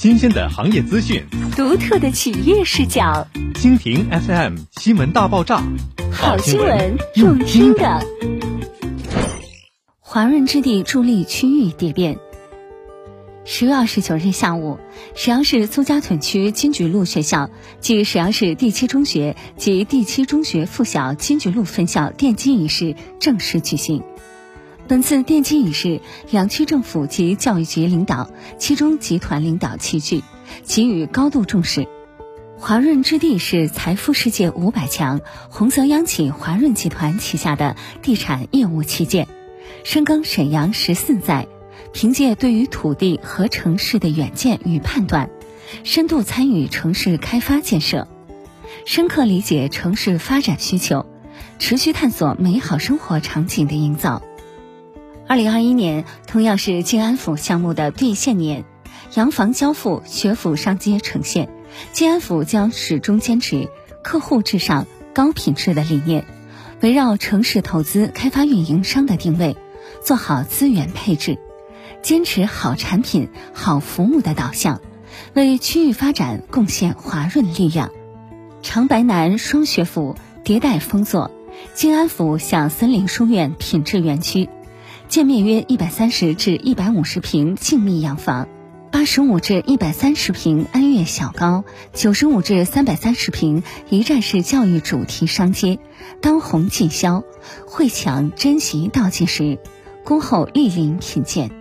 新鲜的行业资讯，独特的企业视角。蜻蜓 FM 新闻大爆炸，好新闻用听的。华润置地助力区域蝶变。十月二十九日下午，沈阳市苏家屯区金菊路学校暨沈阳市第七中学及第七中学附小金菊路分校奠基仪式正式举行。本次奠基仪式，两区政府及教育局领导、七中集团领导齐聚，给予高度重视。华润置地是财富世界五百强、红泽央企华润集团旗下的地产业务旗舰，深耕沈阳十四载，凭借对于土地和城市的远见与判断，深度参与城市开发建设，深刻理解城市发展需求，持续探索美好生活场景的营造。二零二一年同样是静安府项目的兑现年，洋房交付，学府上街呈现。静安府将始终坚持客户至上、高品质的理念，围绕城市投资开发运营商的定位，做好资源配置，坚持好产品、好服务的导向，为区域发展贡献华润力量。长白南双学府迭代丰作，静安府向森林书院品质园区。建面约一百三十至一百五十平静谧洋房，八十五至一百三十平安悦小高，九十五至三百三十平一站式教育主题商街，当红尽销，会抢珍惜倒计时，恭候莅临品鉴。